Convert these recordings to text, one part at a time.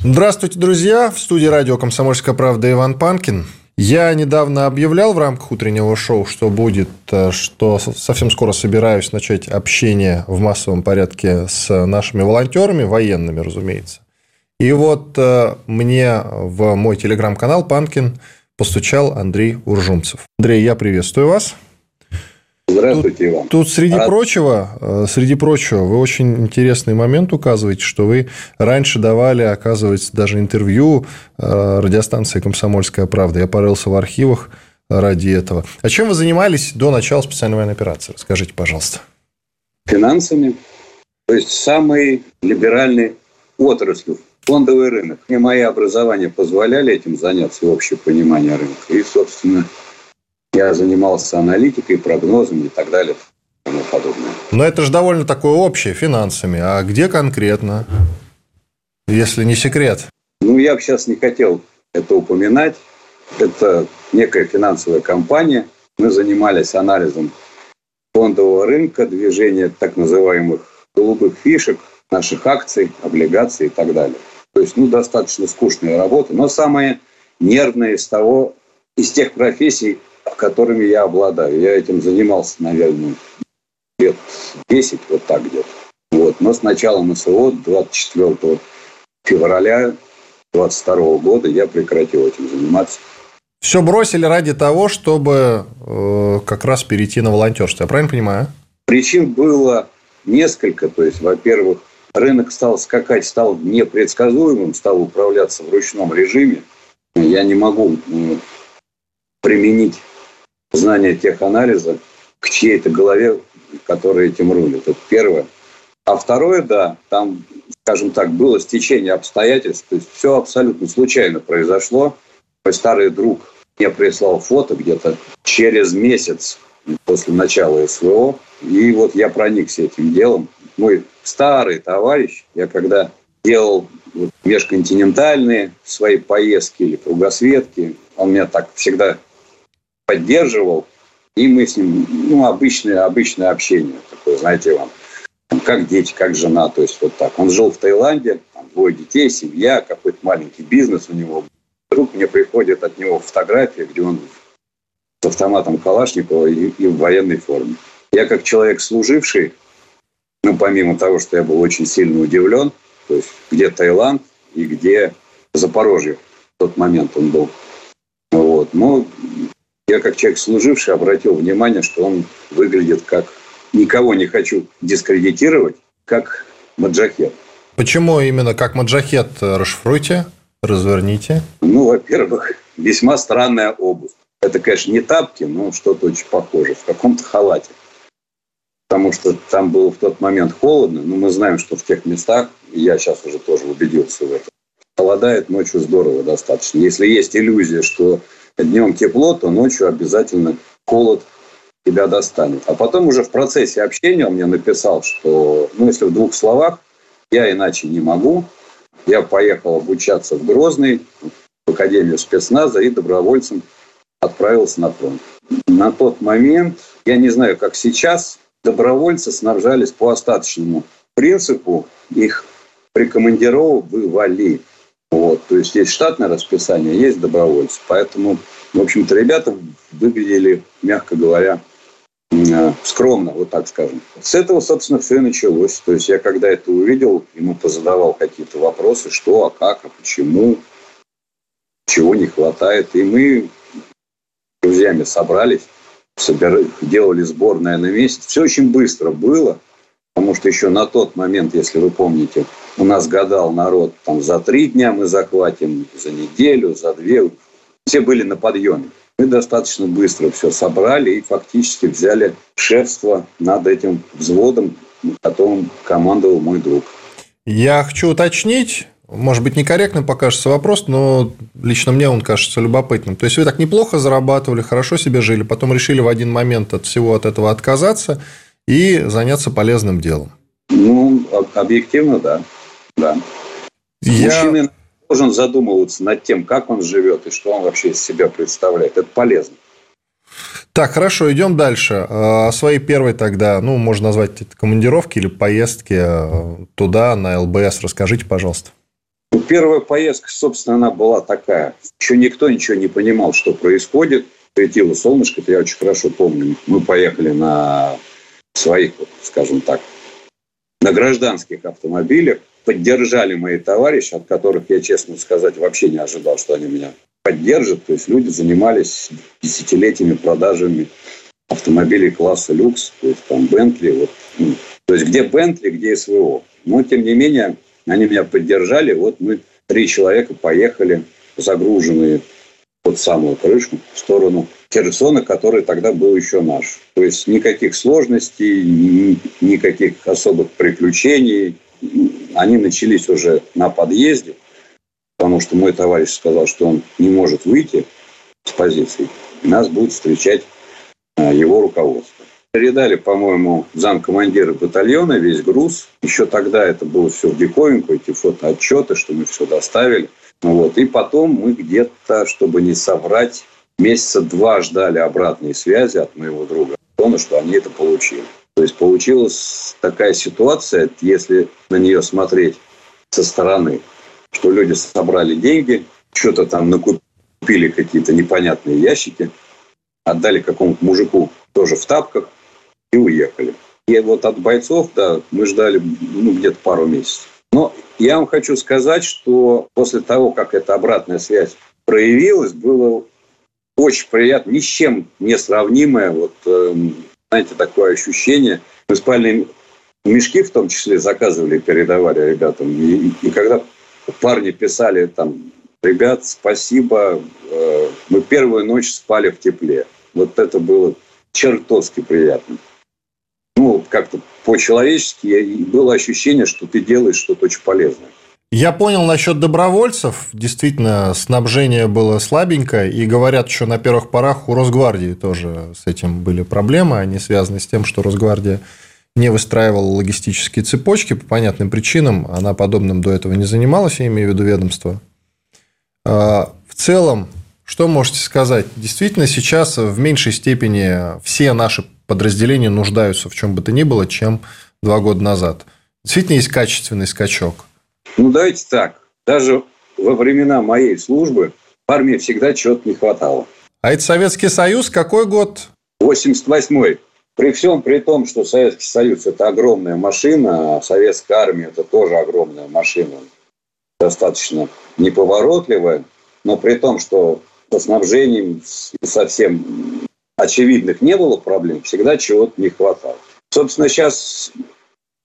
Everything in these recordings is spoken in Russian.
Здравствуйте, друзья! В студии радио «Комсомольская правда» Иван Панкин. Я недавно объявлял в рамках утреннего шоу, что будет, э, что совсем скоро собираюсь начать общение в массовом порядке с нашими волонтерами, военными, разумеется. И вот э, мне в мой телеграм-канал «Панкин» постучал Андрей Уржумцев. Андрей, я приветствую вас. Здравствуйте, тут, Иван. Тут среди Рад... прочего, э, среди прочего, вы очень интересный момент указываете, что вы раньше давали, оказывается, даже интервью э, радиостанции «Комсомольская правда». Я порылся в архивах ради этого. А чем вы занимались до начала специальной военной операции? Расскажите, пожалуйста. Финансами. То есть, самый либеральный отрасль фондовый рынок. Мне мои образования позволяли этим заняться, и общее понимание рынка. И, собственно, я занимался аналитикой, прогнозами и так далее и тому подобное. Но это же довольно такое общее финансами. А где конкретно, если не секрет? Ну, я бы сейчас не хотел это упоминать. Это некая финансовая компания. Мы занимались анализом фондового рынка, движения так называемых голубых фишек, наших акций, облигаций и так далее. То есть, ну, достаточно скучная работа, но самая нервная из того, из тех профессий, которыми я обладаю. Я этим занимался, наверное, лет 10, вот так где-то. Вот. Но с началом СВО 24 февраля 22 года я прекратил этим заниматься. Все бросили ради того, чтобы э, как раз перейти на волонтерство. Я правильно понимаю? Причин было несколько. То есть, во-первых, рынок стал скакать, стал непредсказуемым, стал управляться в ручном режиме. Я не могу применить знание теханализа к чьей-то голове, которая этим рулит. Это первое. А второе, да, там, скажем так, было стечение обстоятельств, то есть все абсолютно случайно произошло. Мой старый друг мне прислал фото где-то через месяц после начала СВО, и вот я проникся этим делом. Мой старый товарищ, я когда делал межконтинентальные свои поездки или кругосветки, он меня так всегда поддерживал, и мы с ним, ну, обычное, обычное общение такое, знаете, вам, как дети, как жена, то есть вот так. Он жил в Таиланде, там двое детей, семья, какой-то маленький бизнес у него. Вдруг мне приходит от него фотография, где он с автоматом Калашникова и, и в военной форме. Я как человек служивший, ну, помимо того, что я был очень сильно удивлен, то есть где Таиланд и где Запорожье в тот момент он был. Вот. Но я как человек служивший обратил внимание, что он выглядит как, никого не хочу дискредитировать, как маджахет. Почему именно как маджахет? Расшифруйте, разверните. Ну, во-первых, весьма странная обувь. Это, конечно, не тапки, но что-то очень похоже. В каком-то халате. Потому что там было в тот момент холодно. Но мы знаем, что в тех местах, я сейчас уже тоже убедился в этом, холодает ночью здорово достаточно. Если есть иллюзия, что днем тепло, то ночью обязательно холод тебя достанет. А потом уже в процессе общения он мне написал, что, ну, если в двух словах, я иначе не могу. Я поехал обучаться в Грозный, в Академию спецназа и добровольцем отправился на фронт. На тот момент, я не знаю, как сейчас, добровольцы снабжались по остаточному принципу, их прикомандировывали. Вот, то есть есть штатное расписание, есть добровольцы. Поэтому, в общем-то, ребята выглядели, мягко говоря, э, скромно, вот так скажем. С этого, собственно, все и началось. То есть я когда это увидел, ему позадавал какие-то вопросы, что, а как, а почему, чего не хватает. И мы с друзьями собрались, собирали, делали сборное на месяц. Все очень быстро было, потому что еще на тот момент, если вы помните, у нас гадал народ, там за три дня мы захватим, за неделю, за две. Все были на подъеме. Мы достаточно быстро все собрали и фактически взяли шефство над этим взводом, которым командовал мой друг. Я хочу уточнить, может быть, некорректным покажется вопрос, но лично мне он кажется любопытным. То есть вы так неплохо зарабатывали, хорошо себе жили, потом решили в один момент от всего от этого отказаться и заняться полезным делом. Ну, объективно, да. да. Я... Мужчина должен задумываться над тем, как он живет и что он вообще из себя представляет. Это полезно. Так, хорошо, идем дальше. А, о своей первой тогда, ну, можно назвать это командировки или поездки э, туда, на ЛБС. Расскажите, пожалуйста. Ну, первая поездка, собственно, она была такая. Еще никто ничего не понимал, что происходит. Светило солнышко, это я очень хорошо помню. Мы поехали на своих, скажем так, на гражданских автомобилях. Поддержали мои товарищи, от которых я, честно сказать, вообще не ожидал, что они меня поддержат. То есть люди занимались десятилетиями продажами автомобилей класса люкс, то есть там Бентли. Вот, ну, то есть где Бентли, где СВО. Но, тем не менее, они меня поддержали. Вот мы три человека поехали, загруженные под самую крышку в сторону Херсона, который тогда был еще наш. То есть никаких сложностей, никаких особых приключений. Они начались уже на подъезде, потому что мой товарищ сказал, что он не может выйти с позиции. Нас будет встречать а, его руководство. Передали, по-моему, замкомандира батальона весь груз. Еще тогда это было все в диковинку, эти фотоотчеты, что мы все доставили. Вот. И потом мы где-то, чтобы не соврать, месяца два ждали обратной связи от моего друга Антона, что они это получили. То есть получилась такая ситуация, если на нее смотреть со стороны, что люди собрали деньги, что-то там накупили какие-то непонятные ящики, отдали какому-то мужику тоже в тапках, и уехали. И вот от бойцов, да, мы ждали ну, где-то пару месяцев. Но я вам хочу сказать, что после того, как эта обратная связь проявилась, было очень приятно, ни с чем не сравнимое, вот, э, знаете, такое ощущение. Мы спальные мешки в том числе заказывали, передавали ребятам. И, и когда парни писали там, ребят, спасибо, э, мы первую ночь спали в тепле. Вот это было чертовски приятно ну, как-то по-человечески было ощущение, что ты делаешь что-то очень полезное. Я понял насчет добровольцев. Действительно, снабжение было слабенькое. И говорят, что на первых порах у Росгвардии тоже с этим были проблемы. Они связаны с тем, что Росгвардия не выстраивала логистические цепочки по понятным причинам. Она подобным до этого не занималась, я имею в виду ведомство. А, в целом, что можете сказать? Действительно, сейчас в меньшей степени все наши подразделения нуждаются в чем бы то ни было, чем два года назад. Действительно есть качественный скачок. Ну, давайте так. Даже во времена моей службы армии всегда чего-то не хватало. А это Советский Союз какой год? 88-й. При всем при том, что Советский Союз – это огромная машина, а Советская армия – это тоже огромная машина, достаточно неповоротливая, но при том, что со снабжением совсем очевидных не было проблем, всегда чего-то не хватало. Собственно, сейчас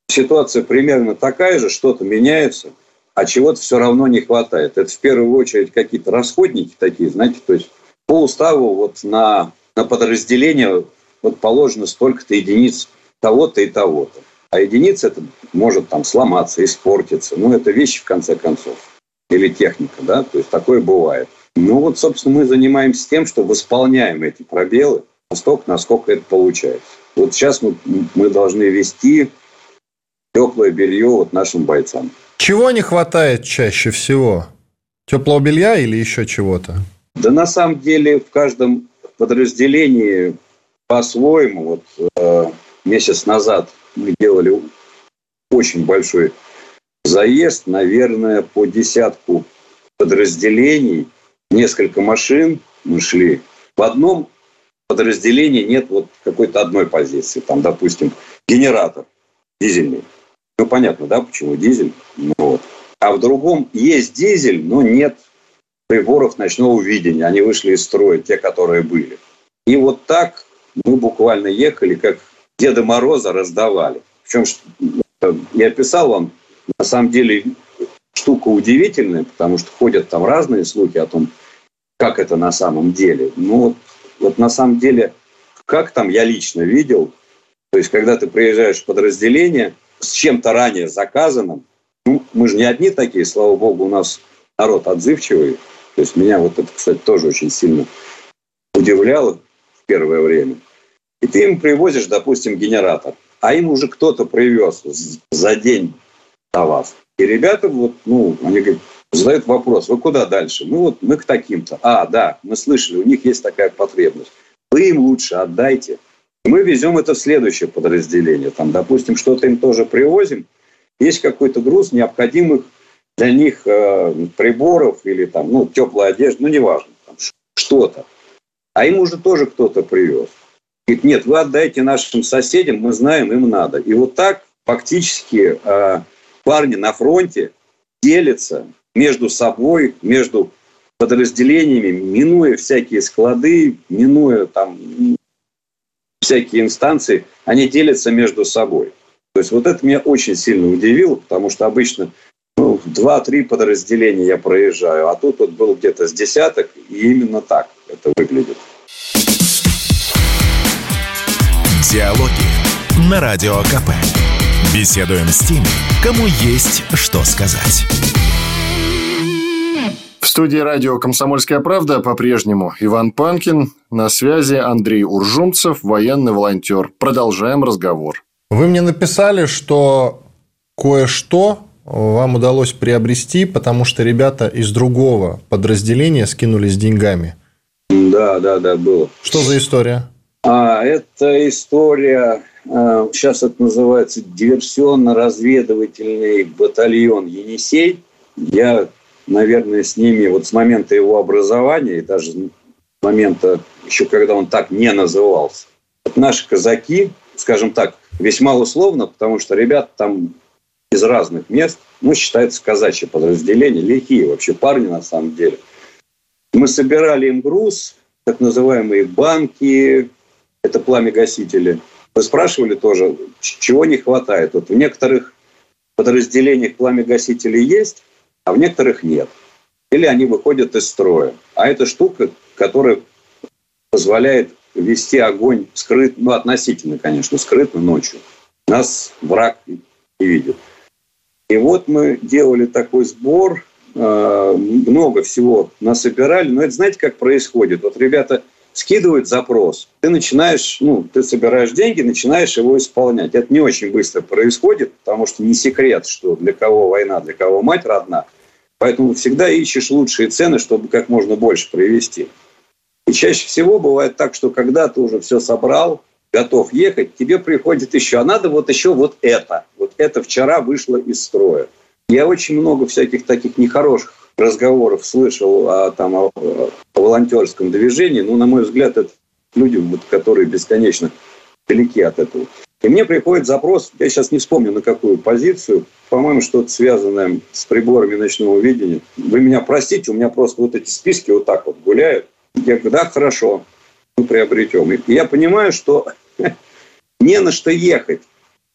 ситуация примерно такая же, что-то меняется, а чего-то все равно не хватает. Это в первую очередь какие-то расходники такие, знаете, то есть по уставу вот на, на подразделение вот положено столько-то единиц того-то и того-то. А единица это может там сломаться, испортиться. Ну, это вещи в конце концов. Или техника, да, то есть такое бывает. Ну вот, собственно, мы занимаемся тем, что восполняем эти пробелы настолько, насколько это получается. Вот сейчас мы, мы должны вести теплое белье вот нашим бойцам. Чего не хватает чаще всего? Теплого белья или еще чего-то? Да на самом деле в каждом подразделении по-своему. Вот э, месяц назад мы делали очень большой заезд, наверное, по десятку подразделений – несколько машин мы шли. В одном подразделении нет вот какой-то одной позиции. Там, допустим, генератор дизельный. Ну, понятно, да, почему дизель? Ну, вот. А в другом есть дизель, но нет приборов ночного видения. Они вышли из строя, те, которые были. И вот так мы буквально ехали, как Деда Мороза раздавали. Причем я писал вам, на самом деле штука удивительная, потому что ходят там разные слухи о том, как это на самом деле. Ну, вот, вот на самом деле, как там я лично видел, то есть, когда ты приезжаешь в подразделение с чем-то ранее заказанным, Ну, мы же не одни такие, слава богу, у нас народ отзывчивый. То есть меня вот это, кстати, тоже очень сильно удивляло в первое время. И ты им привозишь, допустим, генератор, а им уже кто-то привез за день до вас. И ребята вот, ну, они говорят, задают вопрос, вы куда дальше? Мы вот, мы к таким-то. А, да, мы слышали, у них есть такая потребность. Вы им лучше отдайте. Мы везем это в следующее подразделение. Там, допустим, что-то им тоже привозим. Есть какой-то груз необходимых для них э, приборов или там, ну, теплая одежда, ну, неважно, там, что-то. А им уже тоже кто-то привез. Говорит, нет, вы отдайте нашим соседям, мы знаем, им надо. И вот так фактически э, парни на фронте делятся между собой, между подразделениями, минуя всякие склады, минуя там всякие инстанции, они делятся между собой. То есть вот это меня очень сильно удивило, потому что обычно ну, два-три подразделения я проезжаю, а тут вот был где-то с десяток, и именно так это выглядит. Диалоги на Радио КП. Беседуем с теми, кому есть что сказать. В студии радио «Комсомольская правда» по-прежнему Иван Панкин. На связи Андрей Уржумцев, военный волонтер. Продолжаем разговор. Вы мне написали, что кое-что вам удалось приобрести, потому что ребята из другого подразделения скинулись деньгами. Да, да, да, было. Что за история? А, это история, а, сейчас это называется диверсионно-разведывательный батальон «Енисей». Я наверное, с ними вот с момента его образования и даже с момента, еще когда он так не назывался. Вот наши казаки, скажем так, весьма условно, потому что ребят там из разных мест, ну, считается казачье подразделение, лихие вообще парни на самом деле. Мы собирали им груз, так называемые банки, это пламя-гасители. Вы спрашивали тоже, чего не хватает. Вот в некоторых подразделениях пламя-гасители есть, а в некоторых нет. Или они выходят из строя. А это штука, которая позволяет вести огонь скрыт, ну, относительно, конечно, скрытно ночью. Нас враг не видит. И вот мы делали такой сбор, э, много всего насобирали. Но это знаете, как происходит? Вот ребята скидывают запрос, ты начинаешь, ну, ты собираешь деньги, начинаешь его исполнять. Это не очень быстро происходит, потому что не секрет, что для кого война, для кого мать родна. Поэтому всегда ищешь лучшие цены, чтобы как можно больше привезти. И чаще всего бывает так, что когда ты уже все собрал, готов ехать, тебе приходит еще, а надо вот еще вот это. Вот это вчера вышло из строя. Я очень много всяких таких нехороших разговоров слышал о, там, о, о волонтерском движении. Ну, на мой взгляд, это люди, вот, которые бесконечно далеки от этого. И мне приходит запрос, я сейчас не вспомню на какую позицию, по-моему, что-то связанное с приборами ночного видения. Вы меня простите, у меня просто вот эти списки вот так вот гуляют. Я говорю, да, хорошо, мы приобретем. И я понимаю, что не на что ехать.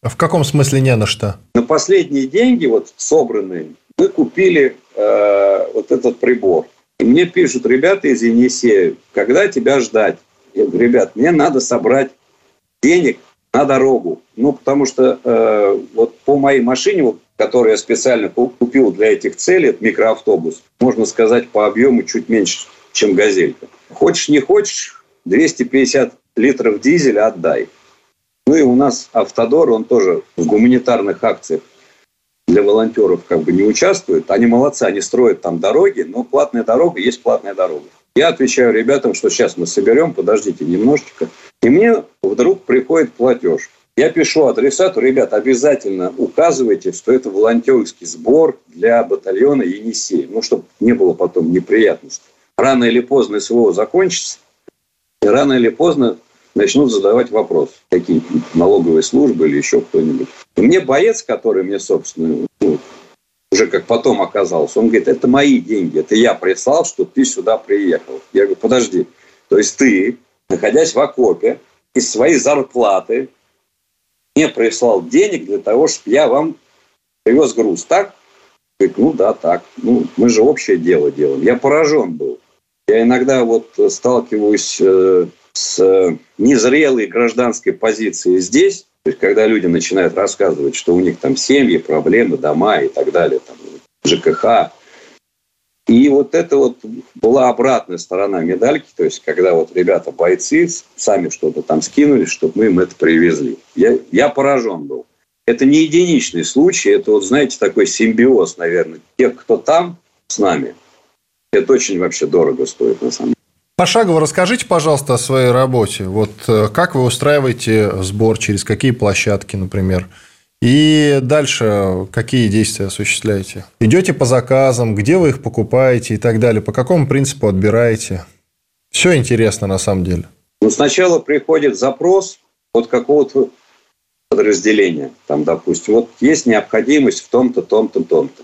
В каком смысле не на что? На последние деньги, вот собранные, мы купили э, вот этот прибор. И мне пишут ребята из Енисея, когда тебя ждать? Я говорю, ребят, мне надо собрать денег на дорогу. Ну, потому что э, вот по моей машине, вот, которую я специально купил для этих целей, это микроавтобус, можно сказать, по объему чуть меньше, чем газелька. Хочешь, не хочешь, 250 литров дизеля отдай. Ну и у нас Автодор, он тоже в гуманитарных акциях для волонтеров как бы не участвует. Они молодцы, они строят там дороги, но платная дорога есть платная дорога. Я отвечаю ребятам, что сейчас мы соберем, подождите немножечко. И мне вдруг приходит платеж. Я пишу адресату, ребят, обязательно указывайте, что это волонтерский сбор для батальона Енисей. Ну, чтобы не было потом неприятностей. Рано или поздно СВО закончится, и рано или поздно начнут задавать вопрос, какие налоговые службы или еще кто-нибудь. Мне боец, который мне, собственно, ну, уже как потом оказался, он говорит, это мои деньги, это я прислал, что ты сюда приехал. Я говорю, подожди, то есть ты, находясь в окопе, из своей зарплаты мне прислал денег для того, чтобы я вам привез груз, так? Говорит, ну да, так. Ну, мы же общее дело делаем. Я поражен был. Я иногда вот сталкиваюсь э, с незрелой гражданской позицией здесь, То есть, когда люди начинают рассказывать, что у них там семьи, проблемы, дома и так далее, там, ЖКХ. И вот это вот была обратная сторона медальки, то есть, когда вот ребята, бойцы, сами что-то там скинули, чтобы мы им это привезли. Я, я поражен был. Это не единичный случай, это вот, знаете, такой симбиоз, наверное, тех, кто там с нами. Это очень вообще дорого стоит, на самом деле. Пошагово расскажите, пожалуйста, о своей работе. Вот э, как вы устраиваете сбор, через какие площадки, например? И дальше какие действия осуществляете? Идете по заказам, где вы их покупаете и так далее? По какому принципу отбираете? Все интересно на самом деле. Ну, сначала приходит запрос от какого-то подразделения. Там, допустим, вот есть необходимость в том-то, том-то, том-то.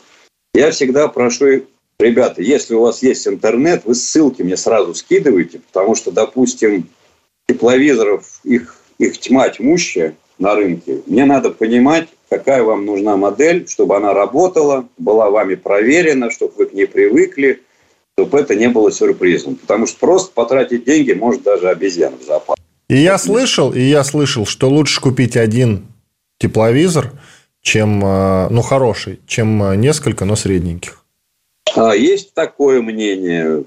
Я всегда прошу Ребята, если у вас есть интернет, вы ссылки мне сразу скидывайте, потому что, допустим, тепловизоров, их, их тьма тьмущая на рынке. Мне надо понимать, какая вам нужна модель, чтобы она работала, была вами проверена, чтобы вы к ней привыкли, чтобы это не было сюрпризом. Потому что просто потратить деньги может даже обезьяна в зоопарке. И я слышал, и я слышал, что лучше купить один тепловизор, чем, э, ну, хороший, чем э, несколько, но средненьких. А, есть такое мнение.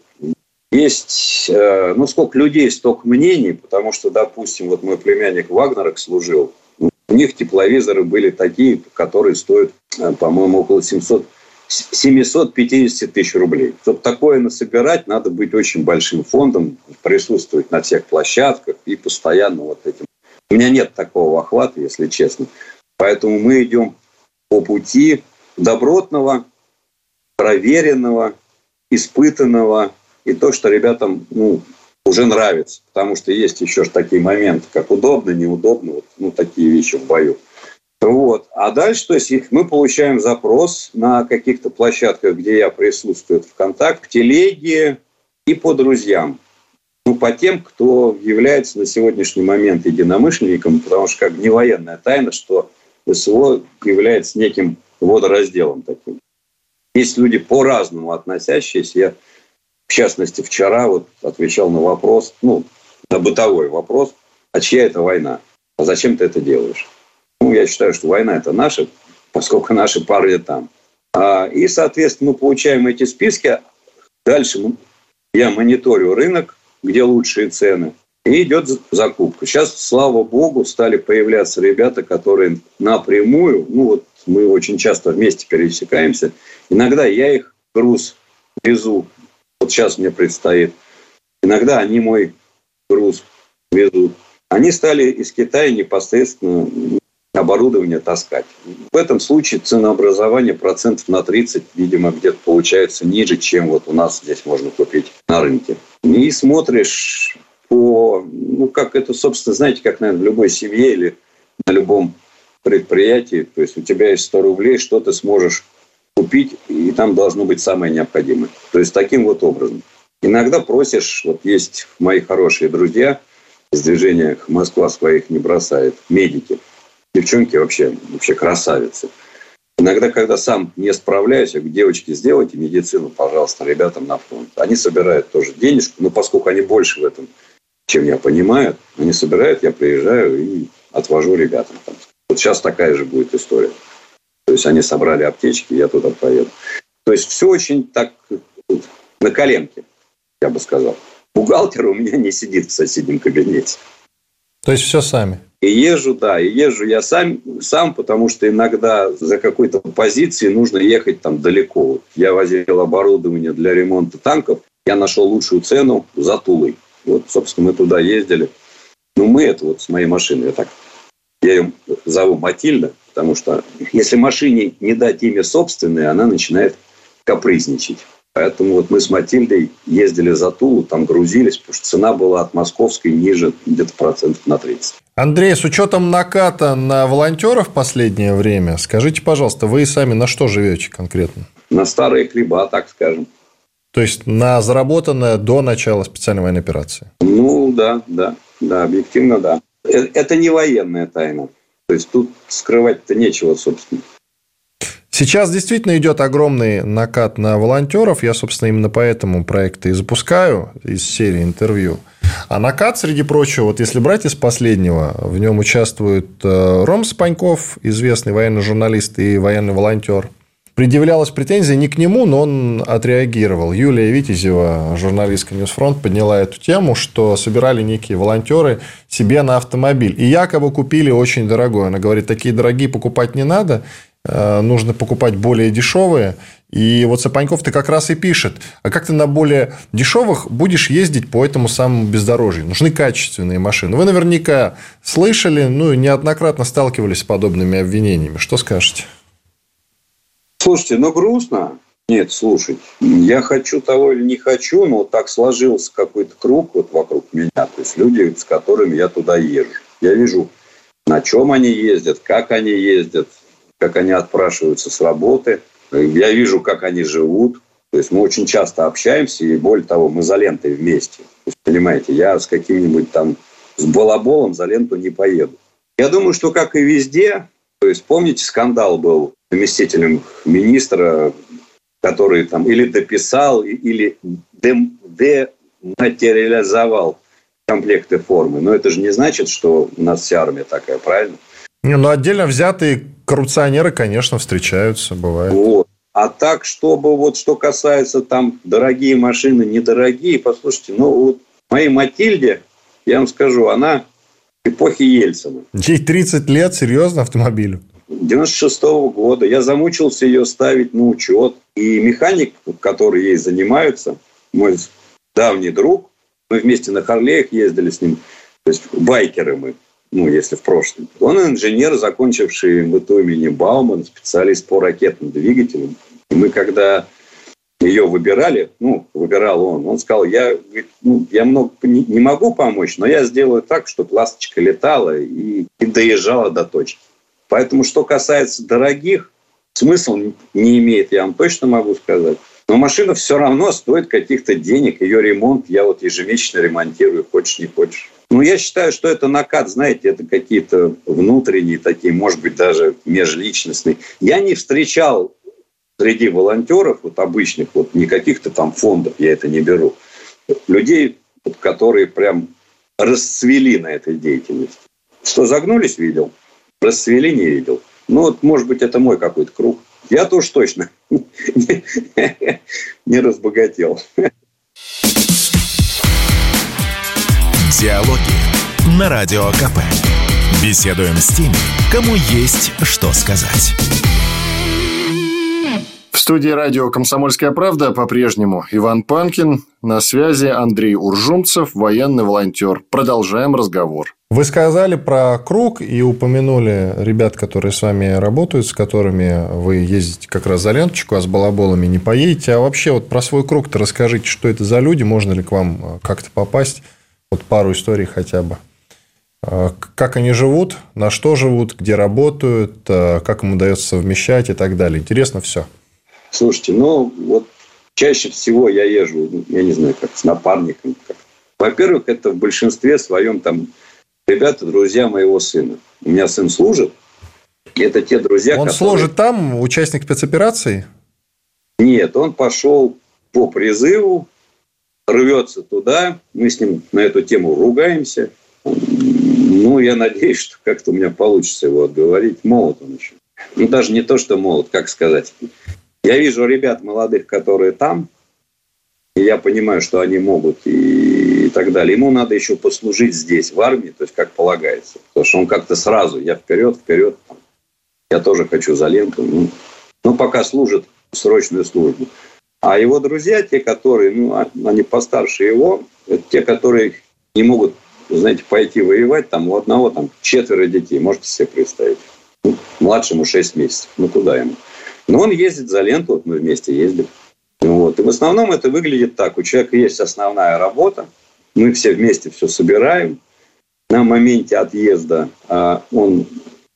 Есть, э, ну, сколько людей, столько мнений, потому что, допустим, вот мой племянник Вагнера служил, у них тепловизоры были такие, которые стоят, э, по-моему, около 700, 750 тысяч рублей. Чтобы такое насобирать, надо быть очень большим фондом, присутствовать на всех площадках и постоянно вот этим. У меня нет такого охвата, если честно. Поэтому мы идем по пути добротного, проверенного, испытанного и то, что ребятам ну, уже нравится. Потому что есть еще такие моменты, как удобно, неудобно, вот, ну, такие вещи в бою. Вот. А дальше, то есть, мы получаем запрос на каких-то площадках, где я присутствую, ВКонтакте, в телеге и по друзьям. Ну, по тем, кто является на сегодняшний момент единомышленником, потому что как не военная тайна, что СВО является неким водоразделом таким. Есть люди по-разному относящиеся. Я, в частности, вчера вот отвечал на вопрос, ну, на бытовой вопрос, а чья это война? А зачем ты это делаешь? Ну, я считаю, что война это наша, поскольку наши парни там. А, и, соответственно, мы получаем эти списки. Дальше я мониторю рынок, где лучшие цены. И идет закупка. Сейчас, слава богу, стали появляться ребята, которые напрямую, ну вот мы очень часто вместе пересекаемся – Иногда я их груз везу. Вот сейчас мне предстоит. Иногда они мой груз везут. Они стали из Китая непосредственно оборудование таскать. В этом случае ценообразование процентов на 30, видимо, где-то получается ниже, чем вот у нас здесь можно купить на рынке. И смотришь по, ну, как это, собственно, знаете, как, наверное, в любой семье или на любом предприятии, то есть у тебя есть 100 рублей, что ты сможешь купить, и там должно быть самое необходимое. То есть таким вот образом. Иногда просишь, вот есть мои хорошие друзья из движения «Москва своих не бросает», медики. Девчонки вообще, вообще красавицы. Иногда, когда сам не справляюсь, я говорю, девочки, сделайте медицину, пожалуйста, ребятам на фронт. Они собирают тоже денежку, но поскольку они больше в этом, чем я понимаю, они собирают, я приезжаю и отвожу ребятам. Вот сейчас такая же будет история. То есть они собрали аптечки, я туда поеду. То есть все очень так на коленке, я бы сказал. Бухгалтер у меня не сидит в соседнем кабинете. То есть все сами? И езжу, да, и езжу я сам, сам, потому что иногда за какой-то позиции нужно ехать там далеко. Я возил оборудование для ремонта танков, я нашел лучшую цену за Тулой. Вот, собственно, мы туда ездили. Ну, мы это вот с моей машиной, я так, я ее зову Матильда, Потому что если машине не дать имя собственное, она начинает капризничать. Поэтому вот мы с Матильдой ездили за Тулу, там грузились, потому что цена была от московской ниже где-то процентов на 30. Андрей, с учетом наката на волонтеров в последнее время, скажите, пожалуйста, вы сами на что живете конкретно? На старые хлеба, так скажем. То есть на заработанное до начала специальной военной операции? Ну да, да, да, объективно да. Э, это не военная тайна. То есть тут скрывать-то нечего, собственно. Сейчас действительно идет огромный накат на волонтеров. Я, собственно, именно поэтому проекты и запускаю из серии интервью. А накат, среди прочего, вот если брать из последнего, в нем участвует э, Роман Сапоньков, известный военный журналист и военный волонтер. Предъявлялась претензия не к нему, но он отреагировал. Юлия Витязева, журналистка News Front, подняла эту тему, что собирали некие волонтеры себе на автомобиль. И якобы купили очень дорогой. Она говорит, такие дорогие покупать не надо, э, нужно покупать более дешевые. И вот Сапаньков ты как раз и пишет, а как ты на более дешевых будешь ездить по этому самому бездорожью? Нужны качественные машины. Вы наверняка слышали, ну, неоднократно сталкивались с подобными обвинениями. Что скажете? Слушайте, ну грустно. Нет, слушай, я хочу того или не хочу, но вот так сложился какой-то круг вот вокруг меня. То есть люди, с которыми я туда езжу. Я вижу, на чем они ездят, как они ездят, как они отпрашиваются с работы. Я вижу, как они живут. То есть мы очень часто общаемся, и более того, мы за лентой вместе. То есть, понимаете, я с каким-нибудь там, с балаболом за ленту не поеду. Я думаю, что как и везде, то есть помните, скандал был заместителем министра, который там или дописал, или дематериализовал комплекты формы. Но это же не значит, что у нас вся армия такая, правильно? Не, ну отдельно взятые коррупционеры, конечно, встречаются, бывает. Вот. А так, чтобы вот что касается там дорогие машины, недорогие, послушайте, ну вот моей Матильде, я вам скажу, она эпохи Ельцина. Ей 30 лет, серьезно, автомобилю? 96 -го года. Я замучился ее ставить на учет. И механик, который ей занимается, мой давний друг, мы вместе на Харлеях ездили с ним, то есть байкеры мы, ну, если в прошлом. Он инженер, закончивший МВТУ имени Бауман, специалист по ракетным двигателям. И мы когда ее выбирали, ну, выбирал он, он сказал, я, ну, я много не, не могу помочь, но я сделаю так, чтобы ласточка летала и, и доезжала до точки. Поэтому, что касается дорогих, смысл не имеет, я вам точно могу сказать. Но машина все равно стоит каких-то денег. Ее ремонт я вот ежемесячно ремонтирую, хочешь не хочешь. Ну, я считаю, что это накат, знаете, это какие-то внутренние такие, может быть, даже межличностные. Я не встречал среди волонтеров, вот обычных, вот не каких-то там фондов, я это не беру, людей, вот, которые прям расцвели на этой деятельности. Что загнулись, видел – расцвели, не видел. Ну, вот, может быть, это мой какой-то круг. Я тоже точно не разбогател. Диалоги на Радио КП. Беседуем с теми, кому есть что сказать. Студии радио «Комсомольская правда» по-прежнему Иван Панкин. На связи Андрей Уржумцев, военный волонтер. Продолжаем разговор. Вы сказали про круг и упомянули ребят, которые с вами работают, с которыми вы ездите как раз за ленточку, а с балаболами не поедете. А вообще вот про свой круг-то расскажите, что это за люди, можно ли к вам э, как-то попасть? Вот пару историй хотя бы. Э, как они живут, на что живут, где работают, э, как им удается совмещать и так далее. Интересно все. Слушайте, ну вот чаще всего я езжу, я не знаю, как с напарником. Как. Во-первых, это в большинстве своем там ребята, друзья моего сына. У меня сын служит. Это те друзья, Он которые... служит там, участник спецоперации? Нет, он пошел по призыву, рвется туда. Мы с ним на эту тему ругаемся. Ну, я надеюсь, что как-то у меня получится его отговорить. Молод он еще. Ну, даже не то, что молод, как сказать. Я вижу ребят молодых, которые там, и я понимаю, что они могут и, и так далее. Ему надо еще послужить здесь, в армии, то есть как полагается. Потому что он как-то сразу, я вперед, вперед, я тоже хочу за ленту. Ну, ну, пока служит срочную службу. А его друзья, те, которые, ну, а, они постарше его, это те, которые не могут, знаете, пойти воевать, там у одного там четверо детей, можете себе представить. Ну, младшему 6 месяцев, ну куда ему? Но он ездит за ленту, мы вместе ездим. Вот. И в основном это выглядит так. У человека есть основная работа, мы все вместе все собираем. На моменте отъезда а, он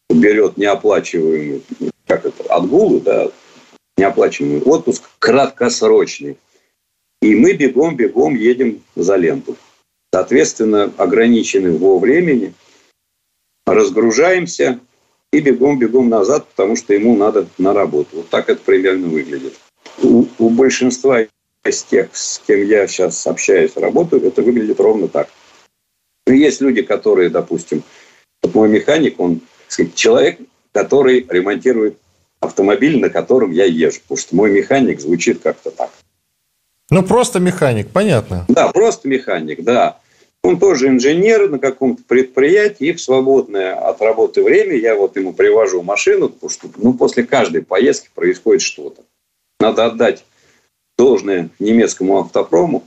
берет неоплачиваемый, как это, отгулы, да, неоплачиваемый отпуск, краткосрочный. И мы бегом-бегом едем за ленту. Соответственно, ограничены во времени, разгружаемся, и бегом-бегом назад, потому что ему надо на работу. Вот так это примерно выглядит. У, у большинства из тех, с кем я сейчас общаюсь, работаю, это выглядит ровно так. Но есть люди, которые, допустим, вот мой механик, он сказать, человек, который ремонтирует автомобиль, на котором я езжу. Потому что мой механик звучит как-то так. Ну, просто механик, понятно. Да, просто механик, да. Он тоже инженер на каком-то предприятии, и в свободное от работы время я вот ему привожу машину, потому что ну, после каждой поездки происходит что-то. Надо отдать должное немецкому автопрому.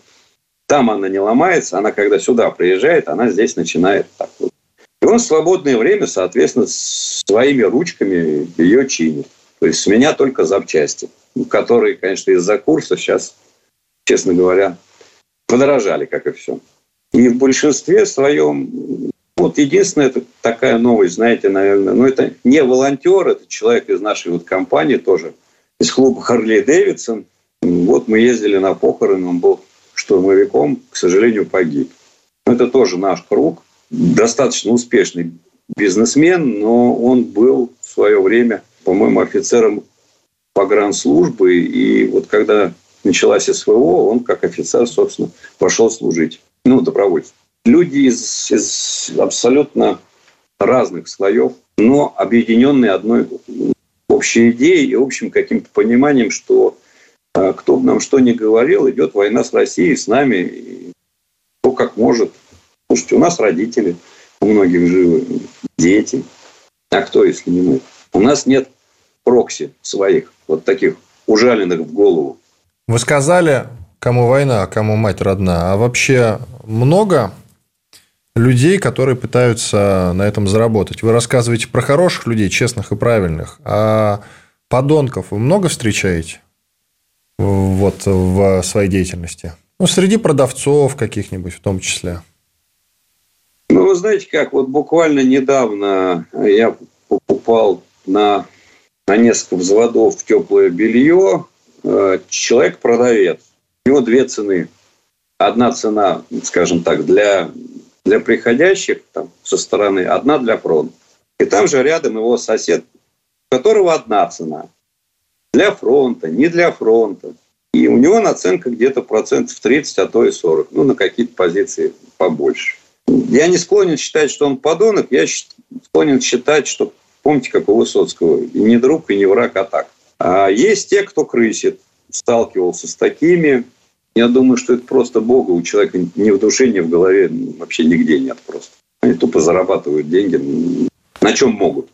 Там она не ломается, она когда сюда приезжает, она здесь начинает так вот. И он в свободное время, соответственно, своими ручками ее чинит. То есть с меня только запчасти, которые, конечно, из-за курса сейчас, честно говоря, подорожали, как и все. И в большинстве своем, вот единственная это такая новость, знаете, наверное, ну это не волонтер, это человек из нашей вот компании тоже, из клуба Харли Дэвидсон. Вот мы ездили на похороны, он был штурмовиком, к сожалению, погиб. Это тоже наш круг, достаточно успешный бизнесмен, но он был в свое время, по-моему, офицером погранслужбы. И вот когда началась СВО, он как офицер, собственно, пошел служить. Ну, добровольцем. Люди из, из абсолютно разных слоев, но объединенные одной общей идеей и общим каким-то пониманием, что а, кто бы нам что ни говорил, идет война с Россией, с нами, и кто как может. Слушайте, у нас родители, у многих живы, дети. А кто, если не мы? У нас нет прокси своих, вот таких ужаленных в голову. Вы сказали, кому война, а кому мать родна. А вообще много людей, которые пытаются на этом заработать. Вы рассказываете про хороших людей, честных и правильных. А подонков вы много встречаете? Вот в своей деятельности? Ну, среди продавцов каких-нибудь в том числе. Ну, вы знаете как, вот буквально недавно я покупал на, на несколько взводов теплое белье. Э, человек-продавец у него две цены. Одна цена, скажем так, для, для приходящих там, со стороны, одна для фронта. И там же рядом его сосед, у которого одна цена. Для фронта, не для фронта. И у него наценка где-то процентов 30, а то и 40. Ну, на какие-то позиции побольше. Я не склонен считать, что он подонок. Я склонен считать, что, помните, как у Высоцкого, и не друг, и не враг, а так. А есть те, кто крысит. Сталкивался с такими. Я думаю, что это просто Бога. У человека ни в душе, ни в голове вообще нигде нет просто. Они тупо зарабатывают деньги. На чем могут.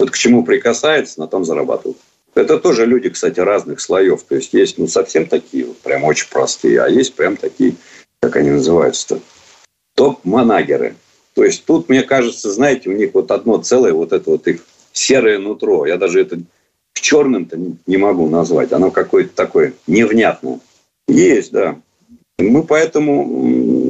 Вот к чему прикасается, на том зарабатывают. Это тоже люди, кстати, разных слоев. То есть есть ну, совсем такие, вот, прям очень простые, а есть прям такие, как они называются-то, топ-манагеры. То есть тут, мне кажется, знаете, у них вот одно целое, вот это вот их серое нутро. Я даже это черным-то не могу назвать. Оно какое-то такое невнятное. Есть, да. Мы поэтому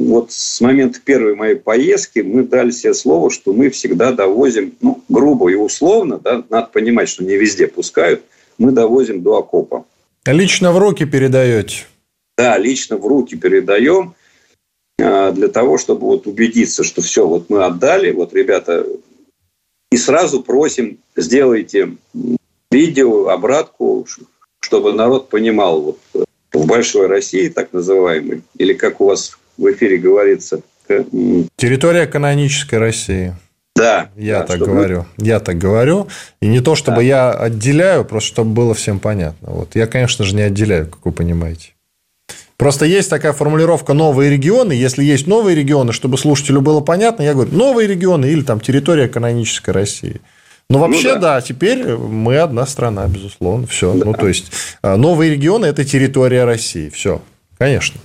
вот с момента первой моей поездки мы дали себе слово, что мы всегда довозим, ну, грубо и условно, да, надо понимать, что не везде пускают, мы довозим до окопа. Лично в руки передаете? Да, лично в руки передаем а, для того, чтобы вот убедиться, что все, вот мы отдали, вот ребята, и сразу просим, сделайте видео, обратку, чтобы народ понимал, вот в большой России, так называемой, или как у вас в эфире говорится. Территория канонической России. Да. Я да, так чтобы... говорю. Я так говорю. И не то, чтобы да. я отделяю, просто чтобы было всем понятно. Вот. Я, конечно же, не отделяю, как вы понимаете. Просто есть такая формулировка «новые регионы». Если есть новые регионы, чтобы слушателю было понятно, я говорю «новые регионы» или там «территория канонической России». Но ну вообще, ну, да. да, теперь мы одна страна, безусловно. Все. Да. Ну, то есть, а, новые регионы – это территория России. Все. Конечно.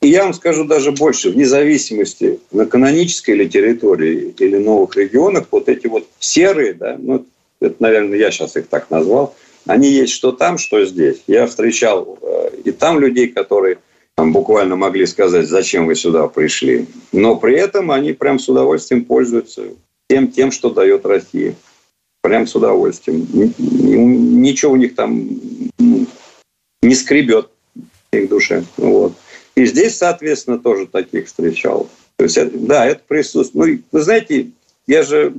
И я вам скажу даже больше. Вне зависимости на канонической или территории, или новых регионах, вот эти вот серые, да, ну, это, наверное, я сейчас их так назвал, они есть что там, что здесь. Я встречал э, и там людей, которые там буквально могли сказать, зачем вы сюда пришли. Но при этом они прям с удовольствием пользуются тем, тем, что дает Россия. Прям с удовольствием. Ничего у них там не скребет в их душе. Вот. И здесь, соответственно, тоже таких встречал. То есть, да, это присутствует. Ну, вы знаете, я же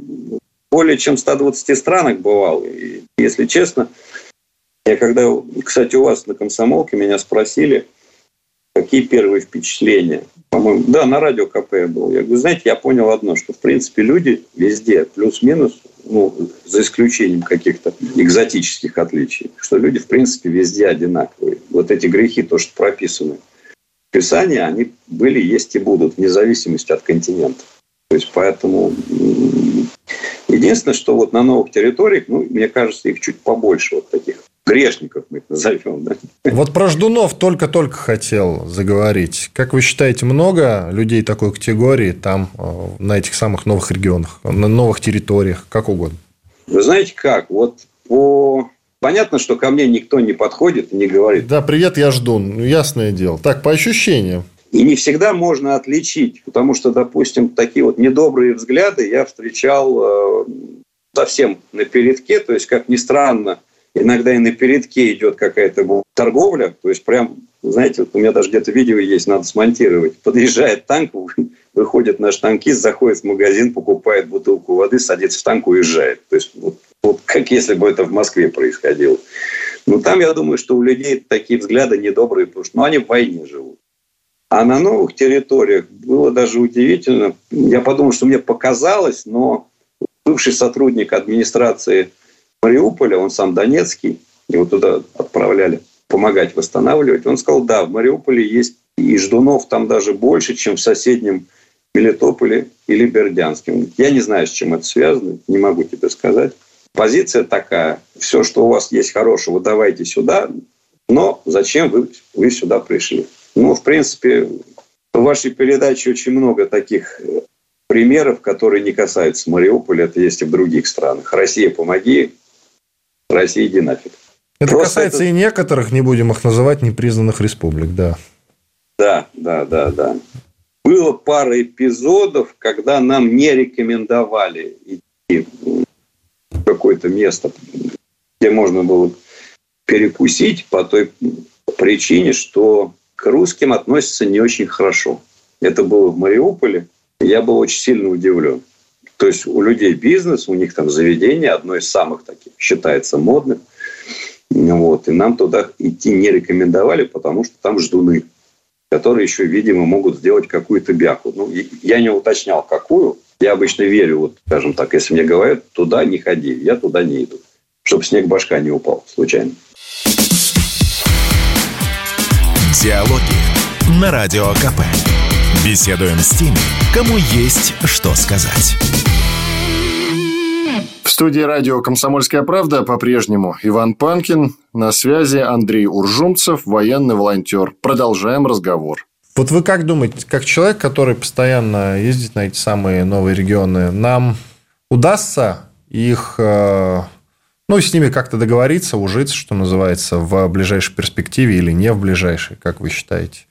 более чем 120 странах бывал. И, если честно, я когда, кстати, у вас на комсомолке меня спросили, какие первые впечатления. По-моему, да, на радио КП я был. Я говорю, знаете, я понял одно, что, в принципе, люди везде, плюс-минус, ну, за исключением каких-то экзотических отличий, что люди, в принципе, везде одинаковые. Вот эти грехи, то, что прописаны в Писании, они были, есть и будут, вне зависимости от континента. То есть, поэтому единственное, что вот на новых территориях, ну, мне кажется, их чуть побольше вот таких грешников мы их назовем. Да? Вот про ждунов только-только хотел заговорить. Как вы считаете, много людей такой категории там, э, на этих самых новых регионах, на новых территориях, как угодно? Вы знаете как? Вот по... Понятно, что ко мне никто не подходит и не говорит. Да, привет, я ждун. Ну, ясное дело. Так, по ощущениям. И не всегда можно отличить, потому что, допустим, такие вот недобрые взгляды я встречал э, совсем на передке, то есть, как ни странно, иногда и на передке идет какая-то торговля, то есть прям, знаете, вот у меня даже где-то видео есть, надо смонтировать. Подъезжает танк, выходит на штанкист, заходит в магазин, покупает бутылку воды, садится в танк, уезжает. То есть вот, вот как если бы это в Москве происходило. Но там, я думаю, что у людей такие взгляды недобрые, потому что ну, они в войне живут. А на новых территориях было даже удивительно. Я подумал, что мне показалось, но бывший сотрудник администрации Мариуполя, он сам донецкий, его туда отправляли помогать восстанавливать. Он сказал, да, в Мариуполе есть и ждунов там даже больше, чем в соседнем Мелитополе или Бердянске. Я не знаю, с чем это связано, не могу тебе сказать. Позиция такая, все, что у вас есть хорошего, давайте сюда, но зачем вы, вы сюда пришли? Ну, в принципе, в вашей передаче очень много таких примеров, которые не касаются Мариуполя, это есть и в других странах. Россия, помоги, Россия, иди нафиг. Это Просто касается это... и некоторых, не будем их называть, непризнанных республик, да. Да, да, да, да. Было пара эпизодов, когда нам не рекомендовали идти в какое-то место, где можно было перекусить по той причине, что к русским относятся не очень хорошо. Это было в Мариуполе. Я был очень сильно удивлен. То есть у людей бизнес, у них там заведение, одно из самых таких, считается модным. Вот. И нам туда идти не рекомендовали, потому что там ждуны, которые еще, видимо, могут сделать какую-то бяку. Ну, я не уточнял, какую. Я обычно верю, вот, скажем так, если мне говорят, туда не ходи, я туда не иду. Чтобы снег башка не упал случайно. Диалоги на Радио КП. Беседуем с теми, кому есть что сказать. В студии радио «Комсомольская правда» по-прежнему Иван Панкин. На связи Андрей Уржумцев, военный волонтер. Продолжаем разговор. Вот вы как думаете, как человек, который постоянно ездит на эти самые новые регионы, нам удастся их, э, ну, с ними как-то договориться, ужиться, что называется, в ближайшей перспективе или не в ближайшей, как вы считаете?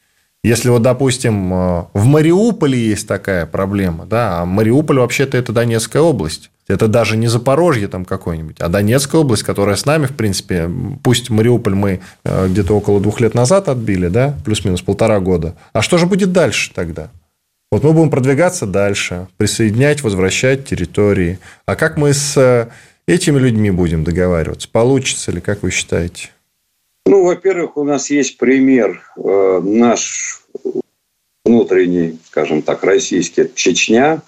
Если вот, допустим, э, в Мариуполе есть такая проблема, да, а Мариуполь вообще-то это Донецкая область. Это даже не Запорожье там какой-нибудь, а Донецкая область, которая с нами, в принципе, пусть Мариуполь мы э, где-то около двух лет назад отбили, да, плюс-минус полтора года. А что же будет дальше тогда? Вот мы будем продвигаться дальше, присоединять, возвращать территории. А как мы с э, этими людьми будем договариваться? Получится ли, как вы считаете? Ну, во-первых, у нас есть пример э, наш внутренний, скажем так, российский, Чечня.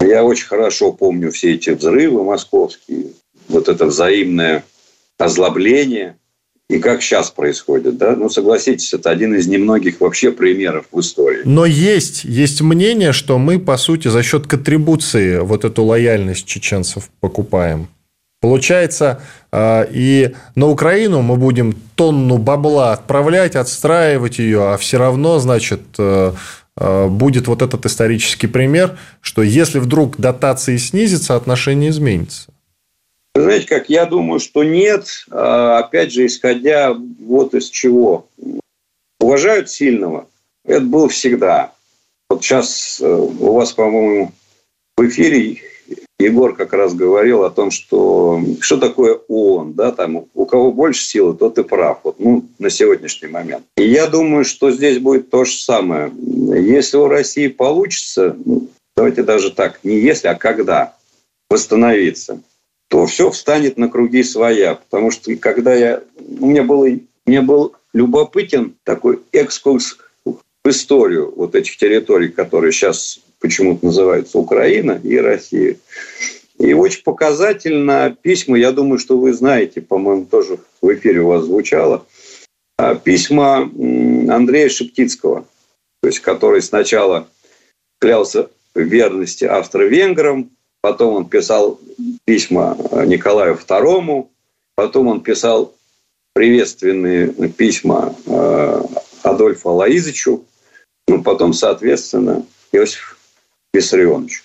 Я очень хорошо помню все эти взрывы московские, вот это взаимное озлобление. И как сейчас происходит, да? Ну, согласитесь, это один из немногих вообще примеров в истории. Но есть, есть мнение, что мы, по сути, за счет контрибуции вот эту лояльность чеченцев покупаем. Получается, а, и на Украину мы будем тонну бабла отправлять, отстраивать ее, а все равно, значит, э, э, будет вот этот исторический пример, что если вдруг дотации снизятся, отношение изменится. Знаете как, я думаю, что нет. А, опять же, исходя вот из чего. Уважают сильного. Это было всегда. Вот сейчас э, у вас, по-моему, в эфире Егор как раз говорил о том, что что такое ООН, да, там у кого больше силы, тот и прав, вот, ну, на сегодняшний момент. И я думаю, что здесь будет то же самое. Если у России получится, ну, давайте даже так, не если, а когда, восстановиться, то все встанет на круги своя. Потому что когда я... У меня было, мне был любопытен такой экскурс в историю вот этих территорий, которые сейчас почему-то называются Украина и Россия. И очень показательно письма, я думаю, что вы знаете, по-моему, тоже в эфире у вас звучало, а, письма Андрея Шептицкого, то есть который сначала клялся в верности австро-венграм, потом он писал письма Николаю II, потом он писал приветственные письма а, Адольфу Алаизычу, ну, потом, соответственно, Иосиф Виссарионовичу.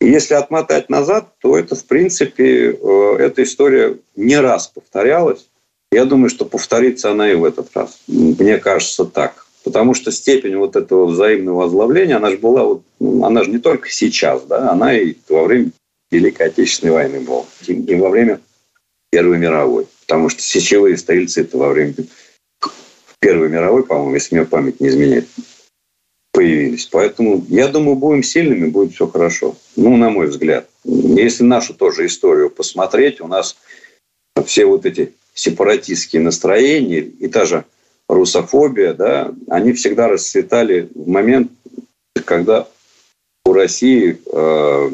И если отмотать назад, то это, в принципе, э, эта история не раз повторялась. Я думаю, что повторится она и в этот раз. Мне кажется так. Потому что степень вот этого взаимного озлобления, она же была, вот, ну, она же не только сейчас, да, она и во время Великой Отечественной войны была, и во время Первой мировой. Потому что сечевые стрельцы это во время Первой мировой, по-моему, если мне память не изменяет, появились. Поэтому, я думаю, будем сильными, будет все хорошо. Ну, на мой взгляд. Если нашу тоже историю посмотреть, у нас все вот эти сепаратистские настроения и та же русофобия, да, они всегда расцветали в момент, когда у России э,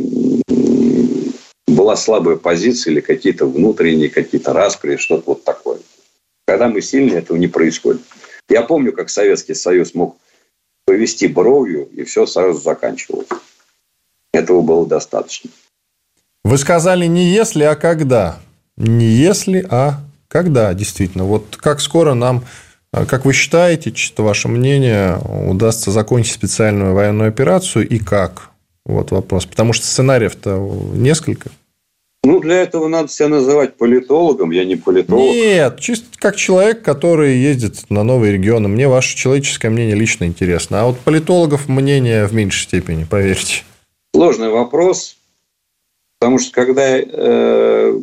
была слабая позиция или какие-то внутренние, какие-то распри, что-то вот такое. Когда мы сильные, этого не происходит. Я помню, как Советский Союз мог повести бровью, и все сразу заканчивалось. Этого было достаточно. Вы сказали не если, а когда. Не если, а когда, действительно. Вот как скоро нам, как вы считаете, чисто ваше мнение, удастся закончить специальную военную операцию и как? Вот вопрос. Потому что сценариев-то несколько. Ну, для этого надо себя называть политологом. Я не политолог. Нет, чисто как человек, который ездит на новые регионы. Мне ваше человеческое мнение лично интересно. А вот политологов мнение в меньшей степени, поверьте. Сложный вопрос. Потому что когда э,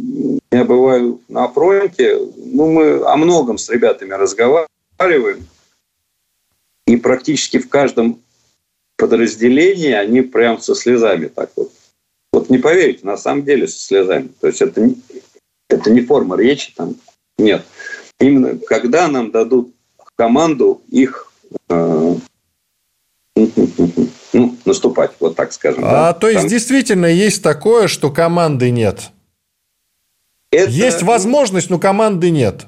я бываю на фронте, ну, мы о многом с ребятами разговариваем. И практически в каждом подразделении они прям со слезами так вот вот не поверите, на самом деле со слезами. То есть это не, это не форма речи там. Нет. Именно когда нам дадут команду их э, ну, наступать, вот так скажем. А да? то есть там... действительно есть такое, что команды нет. Это... Есть возможность, но команды нет.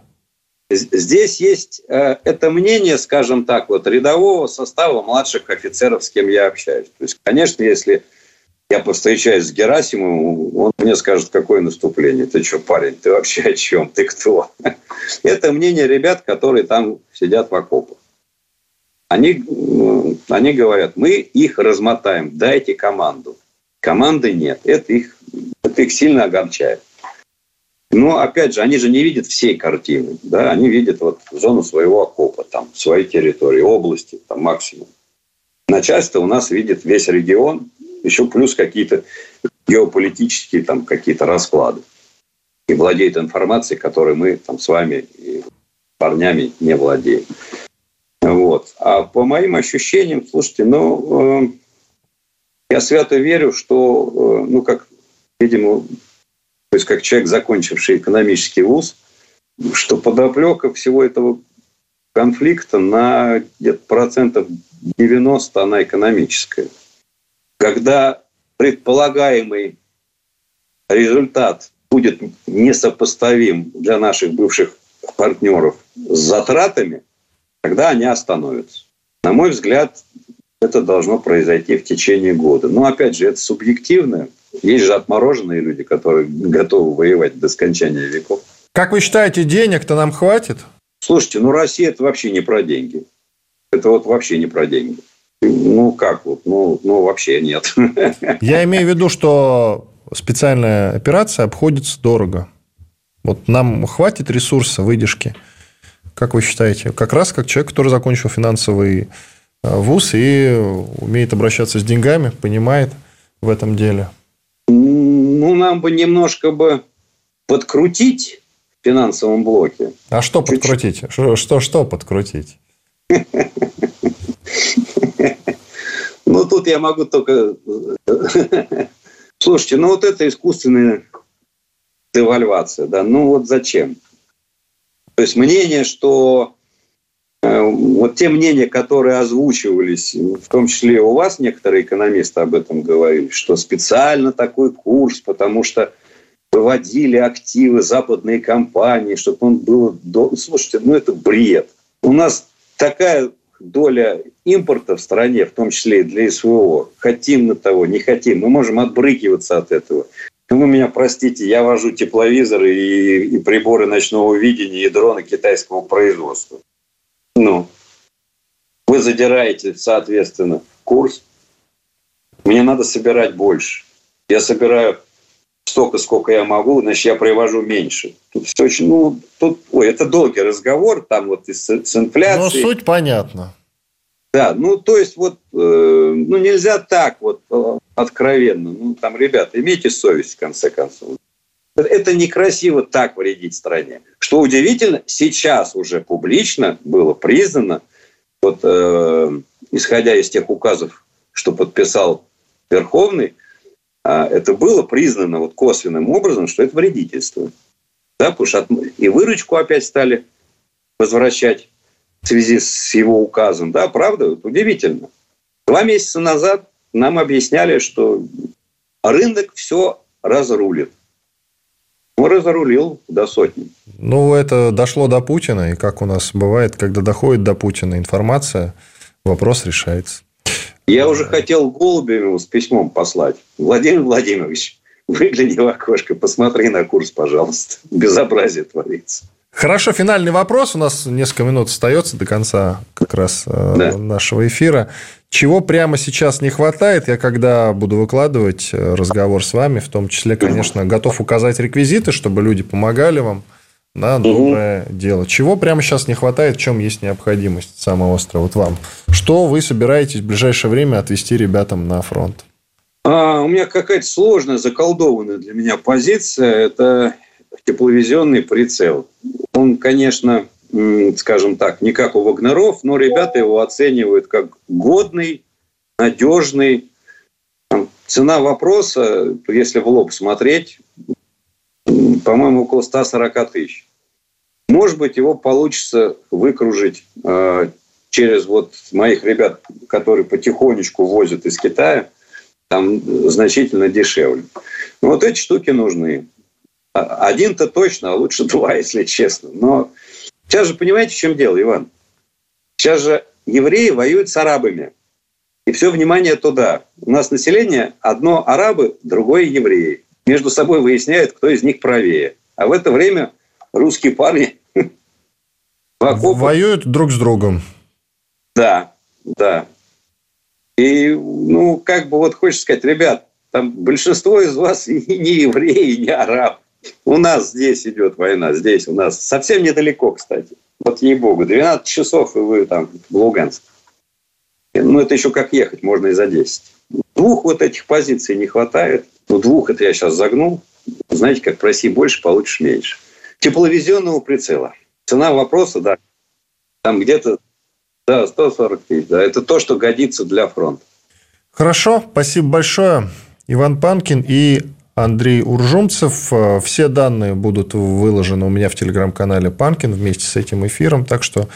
Здесь есть э, это мнение, скажем так, вот рядового состава младших офицеров, с кем я общаюсь. То есть, конечно, если я повстречаюсь с Герасимовым, он мне скажет, какое наступление. Ты что, парень, ты вообще о чем? Ты кто? Это мнение ребят, которые там сидят в окопах. Они, они говорят, мы их размотаем, дайте команду. Команды нет. Это их, это их сильно огорчает. Но, опять же, они же не видят всей картины. Да? Они видят вот зону своего окопа, там, своей территории, области, там, максимум. Начальство у нас видит весь регион, еще плюс какие-то геополитические там какие-то расклады. И владеет информацией, которой мы там с вами и парнями не владеем. Вот. А по моим ощущениям, слушайте, ну, э, я свято верю, что, э, ну, как, видимо, то есть как человек, закончивший экономический вуз, что подоплека всего этого конфликта на где-то процентов 90 она экономическая когда предполагаемый результат будет несопоставим для наших бывших партнеров с затратами, тогда они остановятся. На мой взгляд, это должно произойти в течение года. Но, опять же, это субъективно. Есть же отмороженные люди, которые готовы воевать до скончания веков. Как вы считаете, денег-то нам хватит? Слушайте, ну Россия – это вообще не про деньги. Это вот вообще не про деньги. Ну, как вот? Ну, ну, вообще нет. Я имею в виду, что специальная операция обходится дорого. Вот нам хватит ресурса, выдержки. Как вы считаете? Как раз как человек, который закончил финансовый э, вуз и умеет обращаться с деньгами, понимает в этом деле. Ну, нам бы немножко бы подкрутить в финансовом блоке. А что Чуть-чуть. подкрутить? Что, что, что подкрутить? Ну, тут я могу только Слушайте, ну вот это искусственная девальвация, да, ну вот зачем? То есть мнение, что э, вот те мнения, которые озвучивались, в том числе у вас некоторые экономисты об этом говорили, что специально такой курс, потому что выводили активы западные компании, чтобы он был... Слушайте, ну это бред. У нас такая доля импорта в стране, в том числе и для СВО, хотим мы того, не хотим, мы можем отбрыкиваться от этого. Ну, вы меня простите, я вожу тепловизоры и, и приборы ночного видения и дроны китайского производства. Ну, вы задираете, соответственно, курс. Мне надо собирать больше. Я собираю столько, сколько я могу, значит, я привожу меньше. Тут все очень, ну, тут, ой, это долгий разговор, там вот и с, с инфляцией. Но суть понятна. Да, ну, то есть вот, э, ну, нельзя так вот э, откровенно. Ну, там, ребята, имейте совесть, в конце концов. Это некрасиво так вредить стране. Что удивительно, сейчас уже публично было признано, вот, э, исходя из тех указов, что подписал Верховный, это было признано вот косвенным образом, что это вредительство. Да, потому что и выручку опять стали возвращать в связи с его указом. Да, правда, удивительно. Два месяца назад нам объясняли, что рынок все разрулит. Он разрулил до сотни. Ну, это дошло до Путина, и как у нас бывает, когда доходит до Путина информация, вопрос решается. Я уже хотел Голубеву с письмом послать. Владимир Владимирович, выгляни в окошко, посмотри на курс, пожалуйста. Безобразие творится. Хорошо, финальный вопрос. У нас несколько минут остается до конца как раз э, да. нашего эфира. Чего прямо сейчас не хватает? Я когда буду выкладывать э, разговор с вами, в том числе, конечно, готов указать реквизиты, чтобы люди помогали вам на доброе угу. дело. Чего прямо сейчас не хватает, в чем есть необходимость самого острова? Вот вам. Что вы собираетесь в ближайшее время отвести ребятам на фронт? А, у меня какая-то сложная, заколдованная для меня позиция. Это тепловизионный прицел. Он, конечно, скажем так, не как у Вагнеров, но ребята его оценивают как годный, надежный. Цена вопроса, если в лоб смотреть, по-моему, около 140 тысяч. Может быть, его получится выкружить э, через вот моих ребят, которые потихонечку возят из Китая, там значительно дешевле. Но вот эти штуки нужны. А, один-то точно, а лучше два, если честно. Но сейчас же понимаете, в чем дело, Иван? Сейчас же евреи воюют с арабами. И все внимание туда. У нас население одно арабы, другое евреи между собой выясняют, кто из них правее. А в это время русские парни воюют друг с другом. Да, да. И, ну, как бы вот хочется сказать, ребят, там большинство из вас не евреи, не араб. У нас здесь идет война, здесь у нас совсем недалеко, кстати. Вот ей-богу, 12 часов, и вы там в Луганск. Ну, это еще как ехать, можно и за 10. Двух вот этих позиций не хватает. Ну, двух это я сейчас загнул. Знаете, как проси больше, получишь меньше. Тепловизионного прицела. Цена вопроса, да, там где-то да, 140 тысяч. Да, это то, что годится для фронта. Хорошо, спасибо большое. Иван Панкин и Андрей Уржумцев. Все данные будут выложены у меня в телеграм-канале Панкин вместе с этим эфиром. Так что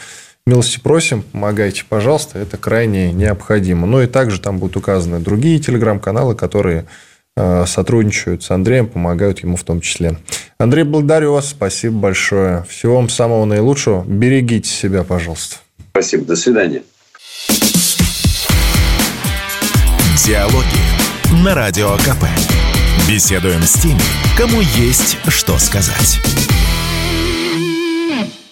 Милости просим, помогайте, пожалуйста, это крайне необходимо. Ну и также там будут указаны другие телеграм-каналы, которые э, сотрудничают с Андреем, помогают ему в том числе. Андрей, благодарю вас, спасибо большое. Всего вам самого наилучшего. Берегите себя, пожалуйста. Спасибо, до свидания. Диалоги на Радио КП. Беседуем с теми, кому есть что сказать.